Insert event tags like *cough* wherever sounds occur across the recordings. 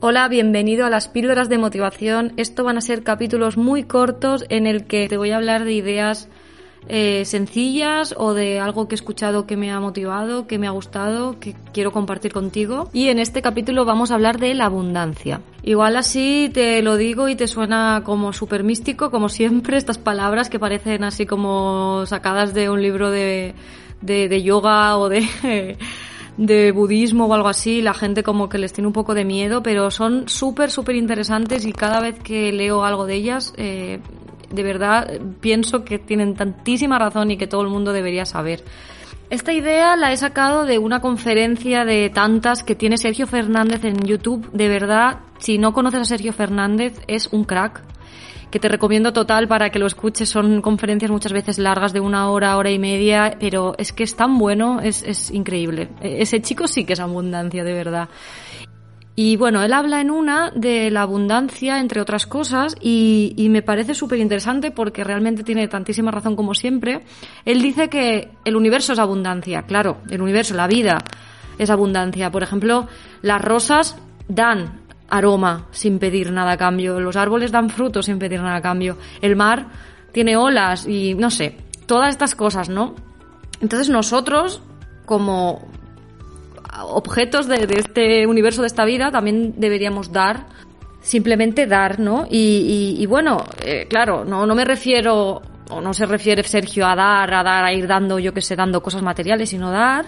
Hola, bienvenido a las píldoras de motivación. Esto van a ser capítulos muy cortos en el que te voy a hablar de ideas eh, sencillas o de algo que he escuchado que me ha motivado, que me ha gustado, que quiero compartir contigo. Y en este capítulo vamos a hablar de la abundancia. Igual así te lo digo y te suena como súper místico, como siempre, estas palabras que parecen así como sacadas de un libro de, de, de yoga o de... de budismo o algo así, la gente como que les tiene un poco de miedo, pero son súper, súper interesantes y cada vez que leo algo de ellas, eh, de verdad pienso que tienen tantísima razón y que todo el mundo debería saber. Esta idea la he sacado de una conferencia de tantas que tiene Sergio Fernández en YouTube. De verdad, si no conoces a Sergio Fernández, es un crack que te recomiendo total para que lo escuches. Son conferencias muchas veces largas de una hora, hora y media, pero es que es tan bueno, es, es increíble. E-, ese chico sí que es abundancia, de verdad. Y bueno, él habla en una de la abundancia, entre otras cosas, y, y me parece súper interesante porque realmente tiene tantísima razón como siempre. Él dice que el universo es abundancia, claro, el universo, la vida es abundancia. Por ejemplo, las rosas dan aroma sin pedir nada a cambio, los árboles dan frutos sin pedir nada a cambio, el mar tiene olas y no sé, todas estas cosas, ¿no? Entonces nosotros, como objetos de, de este universo, de esta vida, también deberíamos dar, simplemente dar, ¿no? Y, y, y bueno, eh, claro, no, no me refiero, o no se refiere Sergio a dar, a dar, a ir dando, yo que sé, dando cosas materiales, sino dar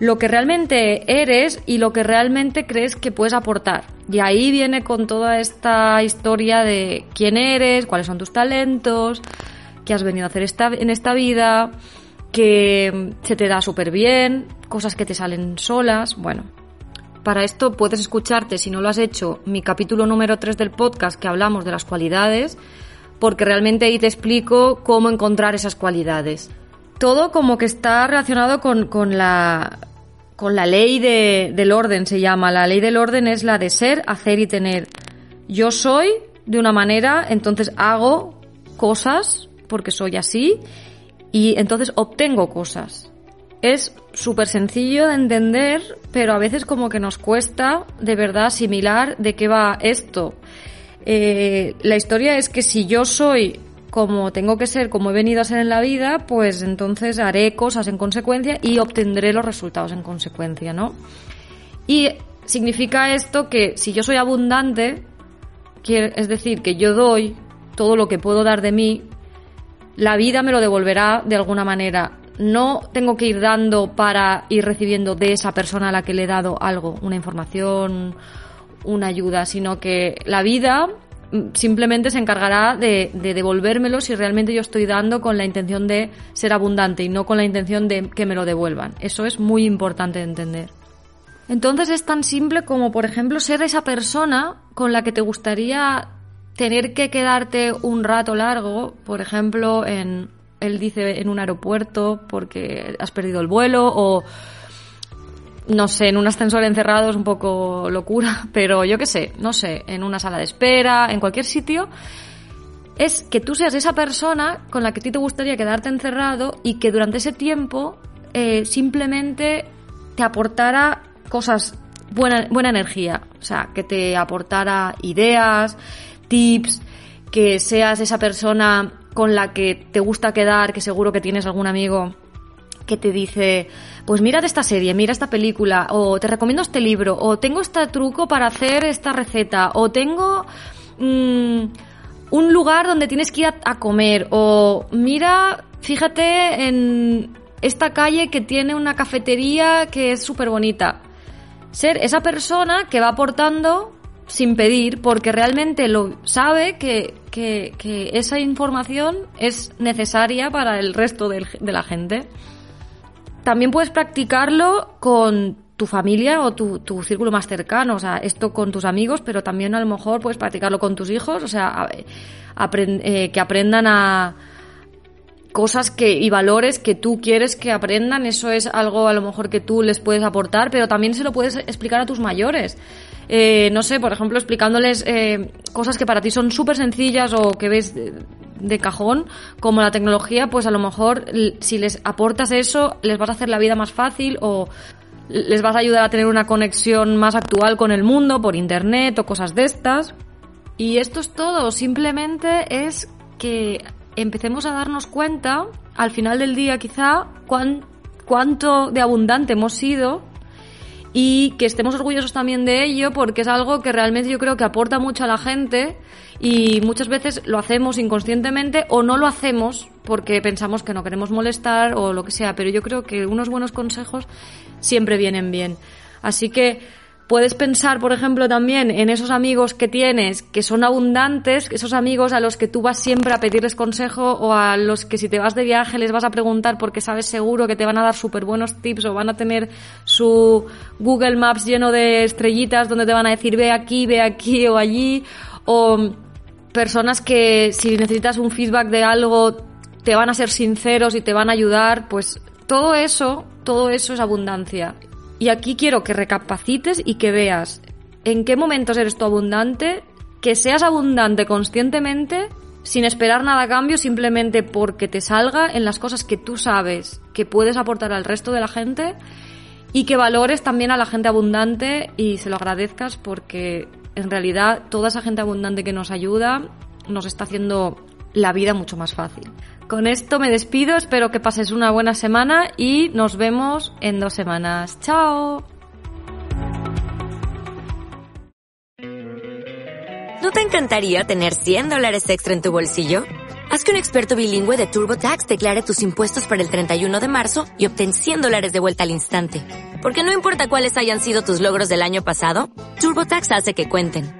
lo que realmente eres y lo que realmente crees que puedes aportar. Y ahí viene con toda esta historia de quién eres, cuáles son tus talentos, qué has venido a hacer esta, en esta vida, que se te da súper bien, cosas que te salen solas, bueno. Para esto puedes escucharte, si no lo has hecho, mi capítulo número 3 del podcast que hablamos de las cualidades, porque realmente ahí te explico cómo encontrar esas cualidades. Todo como que está relacionado con, con la, con la ley de, del orden, se llama. La ley del orden es la de ser, hacer y tener. Yo soy de una manera, entonces hago cosas porque soy así y entonces obtengo cosas. Es súper sencillo de entender, pero a veces como que nos cuesta de verdad asimilar de qué va esto. Eh, la historia es que si yo soy como tengo que ser, como he venido a ser en la vida, pues entonces haré cosas en consecuencia y obtendré los resultados en consecuencia, ¿no? Y significa esto que si yo soy abundante, es decir, que yo doy todo lo que puedo dar de mí, la vida me lo devolverá de alguna manera. No tengo que ir dando para ir recibiendo de esa persona a la que le he dado algo, una información, una ayuda, sino que la vida simplemente se encargará de, de, devolvérmelo si realmente yo estoy dando con la intención de ser abundante y no con la intención de que me lo devuelvan. Eso es muy importante de entender. Entonces es tan simple como, por ejemplo, ser esa persona con la que te gustaría tener que quedarte un rato largo, por ejemplo, en, él dice, en un aeropuerto porque has perdido el vuelo o no sé, en un ascensor encerrado es un poco locura, *laughs* pero yo qué sé, no sé, en una sala de espera, en cualquier sitio, es que tú seas esa persona con la que a ti te gustaría quedarte encerrado y que durante ese tiempo eh, simplemente te aportara cosas, buena, buena energía, o sea, que te aportara ideas, tips, que seas esa persona con la que te gusta quedar, que seguro que tienes algún amigo que te dice, pues mira de esta serie, mira esta película, o te recomiendo este libro, o tengo este truco para hacer esta receta, o tengo mmm, un lugar donde tienes que ir a, comer, o mira, fíjate en esta calle que tiene una cafetería que es súper bonita. Ser esa persona que va aportando sin pedir, porque realmente lo sabe que, que, que esa información es necesaria para el resto de, de la gente. También puedes practicarlo con tu familia o tu, tu, círculo más cercano. O sea, esto con tus amigos, pero también a lo mejor puedes practicarlo con tus hijos. O sea, eh, que aprendan a cosas que y valores que tú quieres que aprendan. Eso es algo a lo mejor que tú les puedes aportar, pero también se lo puedes explicar a tus mayores. Eh, no sé, por ejemplo, explicándoles eh, cosas que para ti son súper sencillas o que ves de cajón, como la tecnología, pues a lo mejor si les aportas eso, les vas a hacer la vida más fácil o les vas a ayudar a tener una conexión más actual con el mundo por internet o cosas de estas. Y esto es todo, simplemente es que empecemos a darnos cuenta, al final del día quizá, cuán, cuánto de abundante hemos sido y que estemos orgullosos también de ello porque es algo que realmente yo creo que aporta mucho a la gente y muchas veces lo hacemos inconscientemente o no lo hacemos porque pensamos que no queremos molestar o lo que sea, pero yo creo que unos buenos consejos siempre vienen bien. Así que Puedes pensar, por ejemplo, también en esos amigos que tienes que son abundantes, esos amigos a los que tú vas siempre a pedirles consejo o a los que si te vas de viaje les vas a preguntar porque sabes seguro que te van a dar súper buenos tips o van a tener su Google Maps lleno de estrellitas donde te van a decir ve aquí, ve aquí o allí o personas que si necesitas un feedback de algo te van a ser sinceros y te van a ayudar, pues todo eso, todo eso es abundancia. Y aquí quiero que recapacites y que veas en qué momentos eres tú abundante, que seas abundante conscientemente, sin esperar nada a cambio, simplemente porque te salga en las cosas que tú sabes que puedes aportar al resto de la gente y que valores también a la gente abundante y se lo agradezcas porque en realidad toda esa gente abundante que nos ayuda nos está haciendo la vida mucho más fácil. Con esto me despido, espero que pases una buena semana y nos vemos en dos semanas. ¡Chao! ¿No te encantaría tener 100 dólares extra en tu bolsillo? Haz que un experto bilingüe de TurboTax declare tus impuestos para el 31 de marzo y obtén 100 dólares de vuelta al instante. Porque no importa cuáles hayan sido tus logros del año pasado, TurboTax hace que cuenten